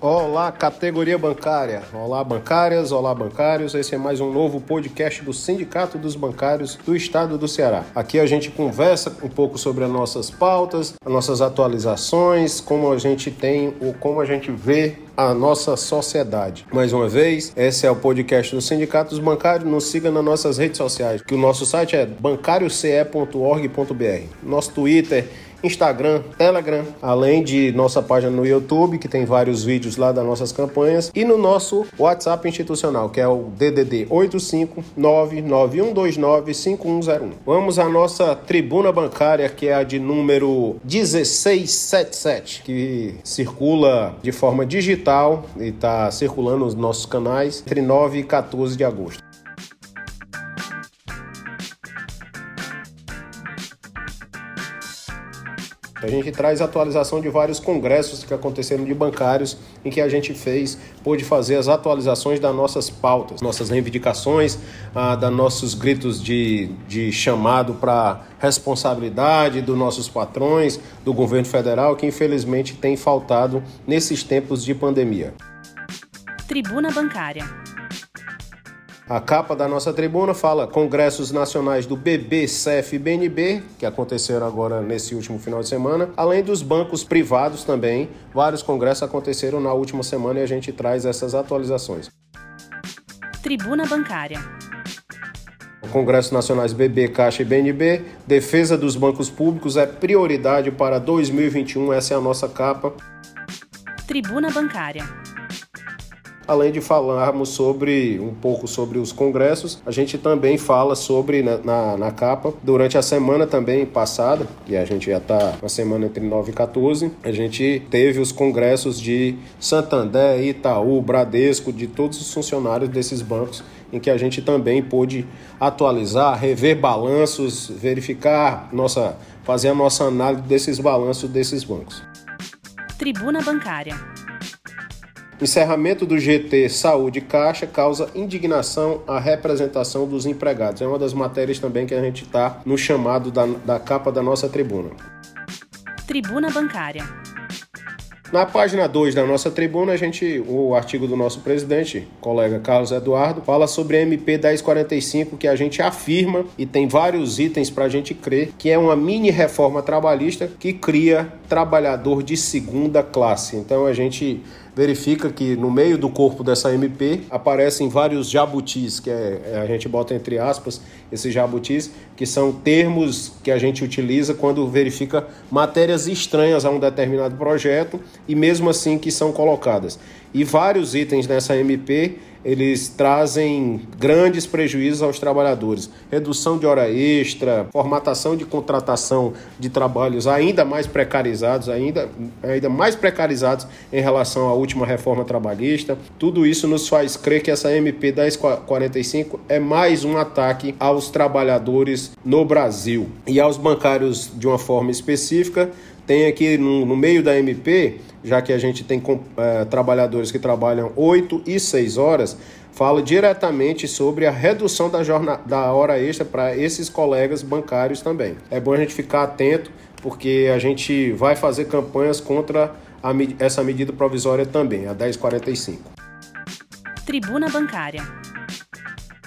Olá, categoria bancária. Olá, bancárias. Olá, bancários. Esse é mais um novo podcast do Sindicato dos Bancários do Estado do Ceará. Aqui a gente conversa um pouco sobre as nossas pautas, as nossas atualizações, como a gente tem ou como a gente vê a nossa sociedade. Mais uma vez, esse é o podcast do Sindicato dos Bancários. Nos siga nas nossas redes sociais, que o nosso site é bancarioce.org.br. Nosso Twitter Instagram, Telegram, além de nossa página no YouTube, que tem vários vídeos lá das nossas campanhas, e no nosso WhatsApp institucional, que é o DDD 85991295101. Vamos à nossa tribuna bancária, que é a de número 1677, que circula de forma digital e está circulando nos nossos canais entre 9 e 14 de agosto. A gente traz atualização de vários congressos que aconteceram de bancários em que a gente fez, pôde fazer as atualizações das nossas pautas, nossas reivindicações, ah, da nossos gritos de, de chamado para responsabilidade dos nossos patrões, do governo federal, que infelizmente tem faltado nesses tempos de pandemia. Tribuna Bancária. A capa da nossa tribuna fala congressos nacionais do BB, CEF e BNB, que aconteceram agora nesse último final de semana, além dos bancos privados também. Vários congressos aconteceram na última semana e a gente traz essas atualizações. Tribuna Bancária. Congressos Nacionais BB, Caixa e BNB, defesa dos bancos públicos é prioridade para 2021, essa é a nossa capa. Tribuna Bancária além de falarmos sobre um pouco sobre os congressos, a gente também fala sobre na, né, na, na capa durante a semana também passada, e a gente já está na semana entre 9 e 14, a gente teve os congressos de Santander, Itaú, Bradesco, de todos os funcionários desses bancos em que a gente também pôde atualizar, rever balanços, verificar nossa, fazer a nossa análise desses balanços desses bancos. Tribuna Bancária. Encerramento do GT Saúde Caixa causa indignação à representação dos empregados. É uma das matérias também que a gente está no chamado da, da capa da nossa tribuna. Tribuna Bancária. Na página 2 da nossa tribuna, a gente, o artigo do nosso presidente, colega Carlos Eduardo, fala sobre a MP 1045, que a gente afirma e tem vários itens para a gente crer que é uma mini reforma trabalhista que cria trabalhador de segunda classe. Então a gente verifica que no meio do corpo dessa MP aparecem vários jabutis, que é, é, a gente bota entre aspas esses jabutis, que são termos que a gente utiliza quando verifica matérias estranhas a um determinado projeto e mesmo assim que são colocadas. E vários itens nessa MP eles trazem grandes prejuízos aos trabalhadores. Redução de hora extra, formatação de contratação de trabalhos ainda mais precarizados, ainda, ainda mais precarizados em relação à última reforma trabalhista. Tudo isso nos faz crer que essa MP 1045 é mais um ataque aos trabalhadores no Brasil e aos bancários de uma forma específica. Tem aqui no, no meio da MP já que a gente tem é, trabalhadores que trabalham 8 e 6 horas, fala diretamente sobre a redução da, da hora extra para esses colegas bancários também. É bom a gente ficar atento, porque a gente vai fazer campanhas contra a, essa medida provisória também, a 1045. Tribuna Bancária.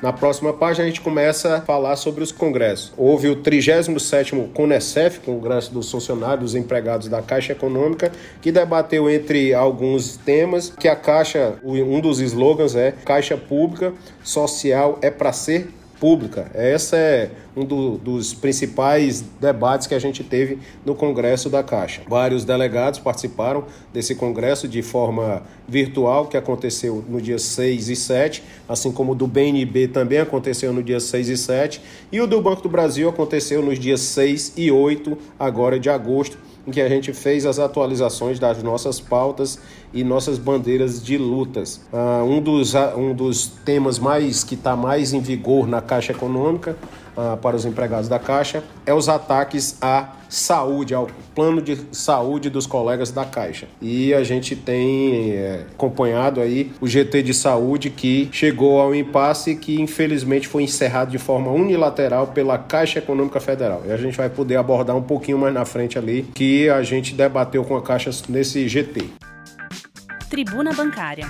Na próxima página a gente começa a falar sobre os congressos. Houve o 37º CONECEF, Congresso dos Funcionários dos Empregados da Caixa Econômica, que debateu entre alguns temas que a Caixa, um dos slogans é Caixa Pública Social é para ser pública. Essa é um do, dos principais debates que a gente teve no Congresso da Caixa. Vários delegados participaram desse congresso de forma virtual, que aconteceu no dia 6 e 7, assim como o do BNB também aconteceu no dia 6 e 7, e o do Banco do Brasil aconteceu nos dias 6 e 8, agora de agosto em que a gente fez as atualizações das nossas pautas e nossas bandeiras de lutas. Uh, um, dos, uh, um dos temas mais que está mais em vigor na Caixa Econômica ah, para os empregados da Caixa é os ataques à saúde, ao plano de saúde dos colegas da Caixa. E a gente tem é, acompanhado aí o GT de saúde que chegou ao impasse que infelizmente foi encerrado de forma unilateral pela Caixa Econômica Federal. E a gente vai poder abordar um pouquinho mais na frente ali que a gente debateu com a Caixa nesse GT. Tribuna Bancária.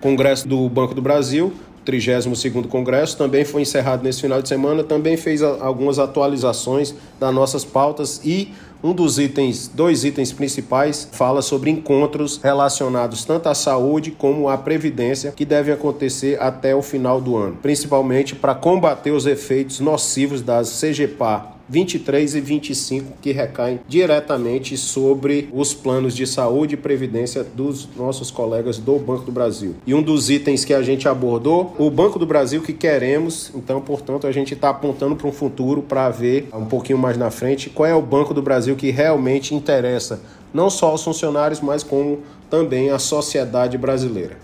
Congresso do Banco do Brasil 32º Congresso, também foi encerrado nesse final de semana, também fez algumas atualizações das nossas pautas e um dos itens, dois itens principais, fala sobre encontros relacionados tanto à saúde como à previdência que devem acontecer até o final do ano, principalmente para combater os efeitos nocivos das CGPA 23 e 25 que recaem diretamente sobre os planos de saúde e previdência dos nossos colegas do Banco do Brasil. E um dos itens que a gente abordou, o Banco do Brasil que queremos, então, portanto, a gente está apontando para um futuro para ver um pouquinho mais na frente qual é o Banco do Brasil que realmente interessa não só aos funcionários, mas como também à sociedade brasileira.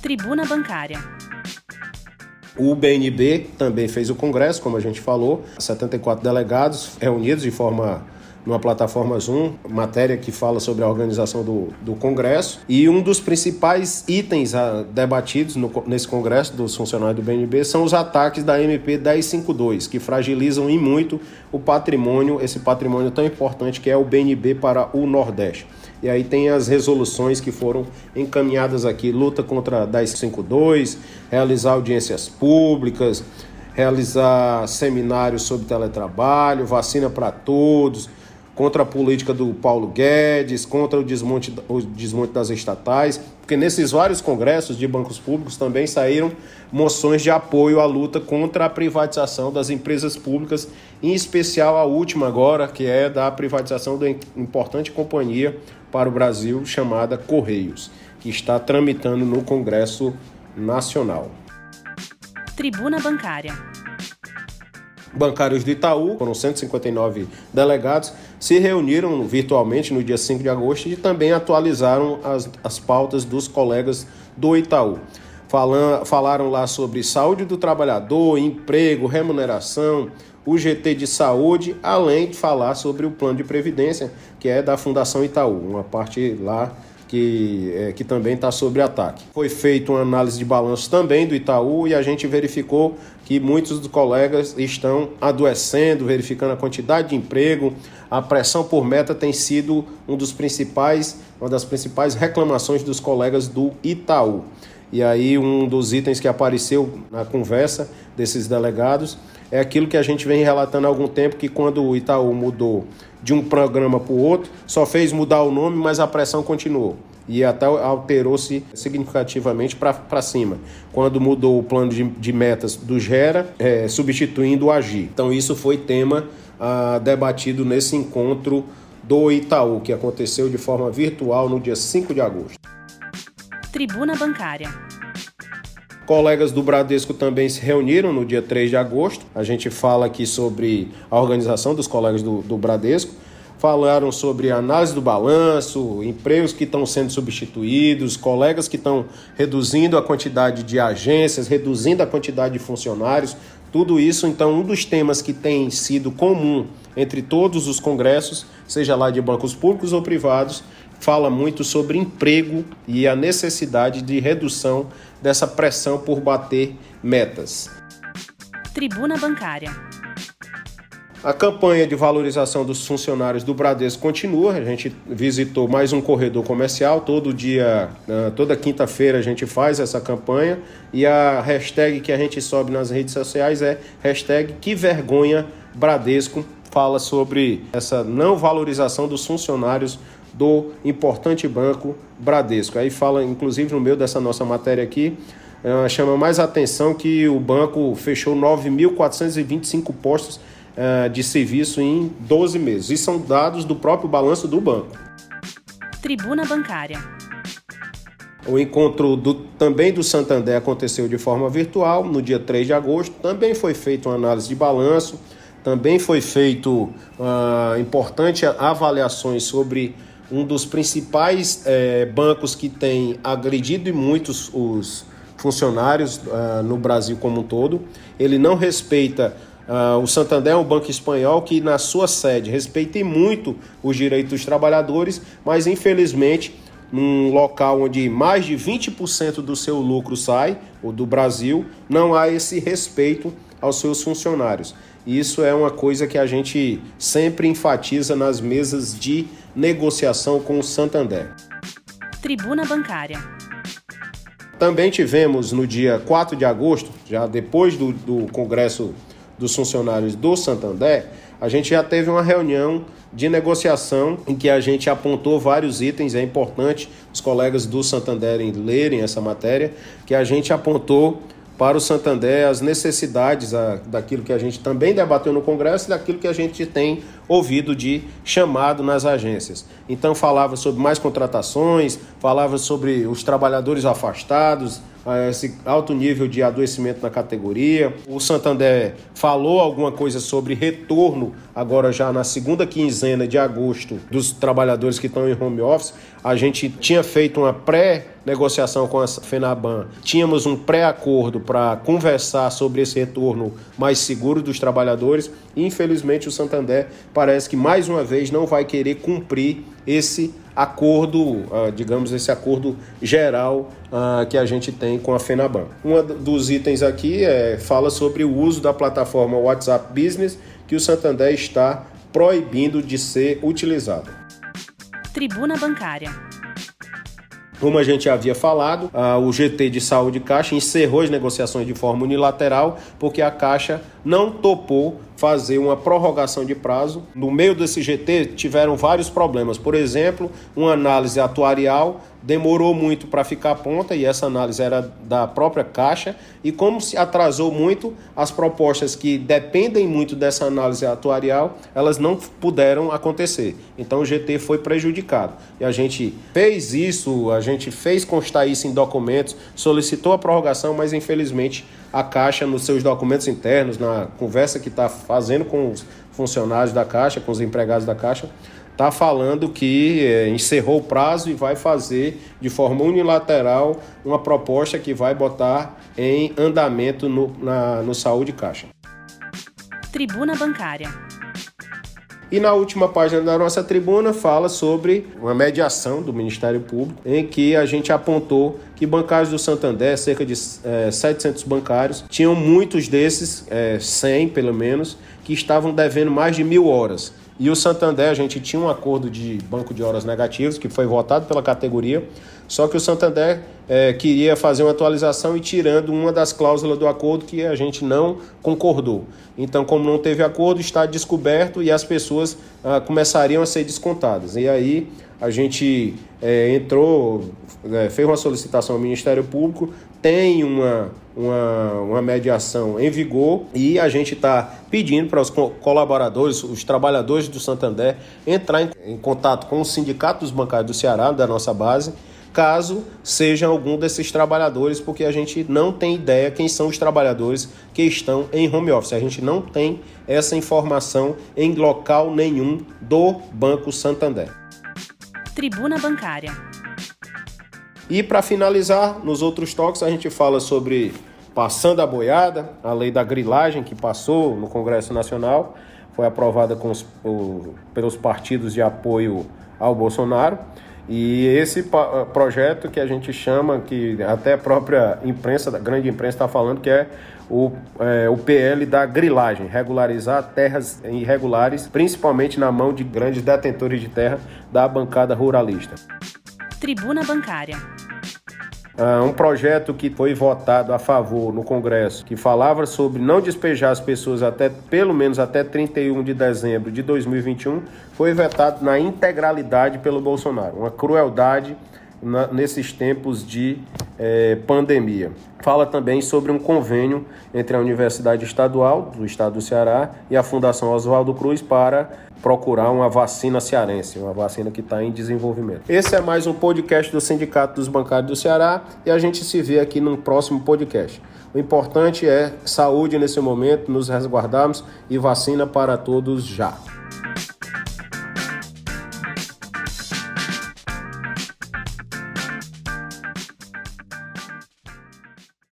Tribuna Bancária. O BNB também fez o congresso, como a gente falou, 74 delegados reunidos de forma numa plataforma Zoom, matéria que fala sobre a organização do, do Congresso. E um dos principais itens a, ah, debatidos no, nesse Congresso dos funcionários do BNB são os ataques da MP 1052, que fragilizam em muito o patrimônio, esse patrimônio tão importante que é o BNB para o Nordeste. E aí tem as resoluções que foram encaminhadas aqui: luta contra a 1052, realizar audiências públicas, realizar seminários sobre teletrabalho, vacina para todos, contra a política do Paulo Guedes, contra o desmonte, o desmonte das estatais, porque nesses vários congressos de bancos públicos também saíram moções de apoio à luta contra a privatização das empresas públicas, em especial a última agora, que é da privatização da importante companhia para o Brasil chamada Correios, que está tramitando no Congresso Nacional. Tribuna Bancária. Bancários do Itaú, foram 159 delegados, se reuniram virtualmente no dia 5 de agosto e também atualizaram as, as pautas dos colegas do Itaú. Falam, falaram lá sobre saúde do trabalhador, emprego, remuneração, o GT de saúde, além de falar sobre o plano de previdência, que é da Fundação Itaú, uma parte lá que, é, que também está sob ataque. Foi feita uma análise de balanço também do Itaú e a gente verificou que muitos dos colegas estão adoecendo, verificando a quantidade de emprego. A pressão por meta tem sido um dos principais, uma das principais reclamações dos colegas do Itaú. E aí um dos itens que apareceu na conversa desses delegados é aquilo que a gente vem relatando há algum tempo que quando o Itaú mudou de um programa para o outro, só fez mudar o nome, mas a pressão continuou. E até alterou-se significativamente para cima, quando mudou o plano de, de metas do Gera, é, substituindo o Agir. Então, isso foi tema ah, debatido nesse encontro do Itaú, que aconteceu de forma virtual no dia 5 de agosto. Tribuna Bancária. Colegas do Bradesco também se reuniram no dia 3 de agosto. A gente fala aqui sobre a organização dos colegas do, do Bradesco. Falaram sobre análise do balanço, empregos que estão sendo substituídos, colegas que estão reduzindo a quantidade de agências, reduzindo a quantidade de funcionários. Tudo isso, então, um dos temas que tem sido comum entre todos os congressos, seja lá de bancos públicos ou privados, fala muito sobre emprego e a necessidade de redução dessa pressão por bater metas. Tribuna Bancária. A campanha de valorização dos funcionários do Bradesco continua. A gente visitou mais um corredor comercial. Todo dia, ah, toda quinta-feira a gente faz essa campanha. E a hashtag que a gente sobe nas redes sociais é hashtag que vergonha Bradesco. Fala sobre essa não valorização dos funcionários do importante banco Bradesco. Aí fala, inclusive, no meio dessa nossa matéria aqui, uh, chama mais atenção que o banco fechou 9.425 postos uh, de serviço em 12 meses. E são dados do próprio balanço do banco. Tribuna Bancária. O encontro do, também do Santander aconteceu de forma virtual no dia 3 de agosto. Também foi feita uma análise de balanço, também foi feito uh, importante avaliações sobre um dos principais é, bancos que tem agredido muitos os, funcionários uh, no Brasil como um todo. Ele não respeita Uh, o Santander é um banco espanhol que, na sua sede, respeita muito os direitos dos trabalhadores, mas infelizmente, num local onde mais de 20% do seu lucro sai, o do Brasil, não há esse respeito aos seus funcionários. Isso é uma coisa que a gente sempre enfatiza nas mesas de negociação com o Santander. Tribuna Bancária. Também tivemos no dia 4 de agosto, já depois do, do Congresso dos Funcionários do Santander, a gente já teve uma reunião de negociação em que a gente apontou vários itens. É importante os colegas do Santander lerem essa matéria, que a gente apontou para o Santander as necessidades a, daquilo que a gente também debateu no Congresso e daquilo que a gente tem ouvido de chamado nas agências. Então falava sobre mais contratações, falava sobre os trabalhadores afastados, esse alto nível de adoecimento na categoria. O Santander falou alguma coisa sobre retorno, agora já na segunda quinzena de agosto, dos trabalhadores que estão em home office. A gente tinha feito uma pré-negociação com a FENABAN, tínhamos um pré-acordo para conversar sobre esse retorno mais seguro dos trabalhadores. Infelizmente, o Santander parece que mais uma vez não vai querer cumprir esse acordo, ah, digamos, esse acordo geral ah, que a gente tem com a FENABAN. Um dos itens aqui é, fala sobre o uso da plataforma WhatsApp Business, que o Santander está proibindo de ser utilizado. Tribuna Bancária. Como a gente havia falado, o GT de Saúde Caixa encerrou as negociações de forma unilateral porque a Caixa não topou fazer uma prorrogação de prazo. No meio desse GT tiveram vários problemas. Por exemplo, uma análise atuarial demorou muito para ficar pronta e essa análise era da própria Caixa. E como se atrasou muito, as propostas que dependem muito dessa análise atuarial, elas não puderam acontecer. Então o GT foi prejudicado. E a gente fez isso, a gente fez constar isso em documentos, solicitou a prorrogação, mas infelizmente a Caixa, nos seus documentos internos, na conversa que está fazendo com os funcionários da Caixa, com os empregados da Caixa, está falando que é, encerrou o prazo e vai fazer de forma unilateral uma proposta que vai botar em andamento no, na, no Saúde Caixa. Tribuna Bancária. E na última página da nossa tribuna fala sobre uma mediação do Ministério Público, em que a gente apontou que bancários do Santander, cerca de é, 700 bancários, tinham muitos desses, é, 100 pelo menos, que estavam devendo mais de mil horas. E o Santander, a gente tinha um acordo de banco de horas negativos, que foi votado pela categoria, só que o Santander é, queria fazer uma atualização e tirando uma das cláusulas do acordo que a gente não concordou. Então, como não teve acordo, está descoberto e as pessoas ah, começariam a ser descontadas. E aí a gente é, entrou, é, fez uma solicitação ao Ministério Público, tem uma, uma, uma mediação em vigor e a gente está pedindo para os colaboradores, os trabalhadores do Santander, entrar em, em contato com o Sindicato dos Bancários do Ceará, da nossa base, caso seja algum desses trabalhadores, porque a gente não tem ideia quem são os trabalhadores que estão em home office. A gente não tem essa informação em local nenhum do Banco Santander. Tribuna Bancária. E para finalizar, nos outros toques a gente fala sobre passando a boiada, a lei da grilagem que passou no Congresso Nacional, foi aprovada os, o, pelos partidos de apoio ao Bolsonaro. E esse projeto que a gente chama, que até a própria imprensa, a grande imprensa está falando, que é o, é, o PL da grilagem, regularizar terras irregulares, principalmente na mão de grandes detentores de terra da bancada ruralista. Tribuna Bancária. Uh, um projeto que foi votado a favor no Congresso, que falava sobre não despejar as pessoas até pelo menos até 31 de dezembro de 2021, foi vetado na integralidade pelo Bolsonaro. Uma crueldade na, nesses tempos de eh, pandemia. Fala também sobre um convênio entre a Universidade Estadual do Estado do Ceará e a Fundação Oswaldo Cruz para procurar uma vacina cearense, uma vacina que está em desenvolvimento. Esse é mais um podcast do Sindicato dos Bancários do Ceará e a gente se vê aqui no próximo podcast. O importante é saúde nesse momento, nos resguardarmos e vacina para todos já.